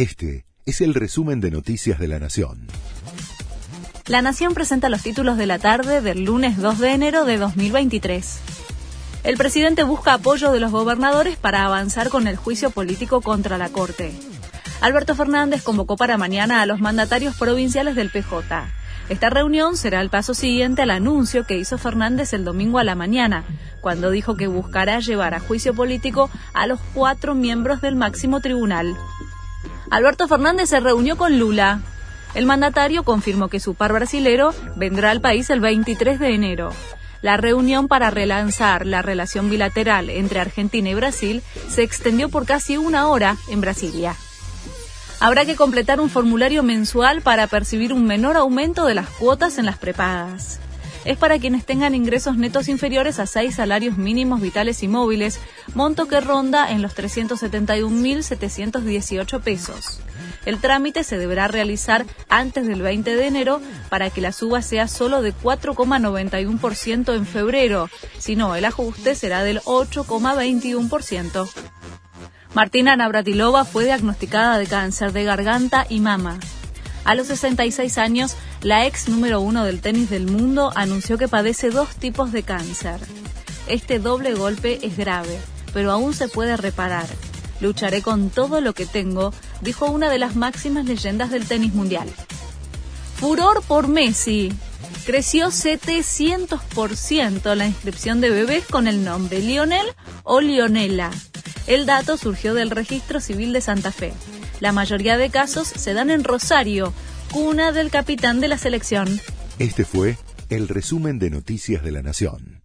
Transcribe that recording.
Este es el resumen de Noticias de la Nación. La Nación presenta los títulos de la tarde del lunes 2 de enero de 2023. El presidente busca apoyo de los gobernadores para avanzar con el juicio político contra la Corte. Alberto Fernández convocó para mañana a los mandatarios provinciales del PJ. Esta reunión será el paso siguiente al anuncio que hizo Fernández el domingo a la mañana, cuando dijo que buscará llevar a juicio político a los cuatro miembros del máximo tribunal. Alberto Fernández se reunió con Lula. El mandatario confirmó que su par brasilero vendrá al país el 23 de enero. La reunión para relanzar la relación bilateral entre Argentina y Brasil se extendió por casi una hora en Brasilia. Habrá que completar un formulario mensual para percibir un menor aumento de las cuotas en las prepagas es para quienes tengan ingresos netos inferiores a seis salarios mínimos vitales y móviles, monto que ronda en los 371.718 pesos. El trámite se deberá realizar antes del 20 de enero para que la suba sea solo de 4,91% en febrero, si no, el ajuste será del 8,21%. Martina Navratilova fue diagnosticada de cáncer de garganta y mama. A los 66 años, la ex número uno del tenis del mundo anunció que padece dos tipos de cáncer. Este doble golpe es grave, pero aún se puede reparar. Lucharé con todo lo que tengo, dijo una de las máximas leyendas del tenis mundial. Furor por Messi. Creció 700% la inscripción de bebés con el nombre Lionel o Lionela. El dato surgió del registro civil de Santa Fe. La mayoría de casos se dan en Rosario, cuna del capitán de la selección. Este fue el resumen de Noticias de la Nación.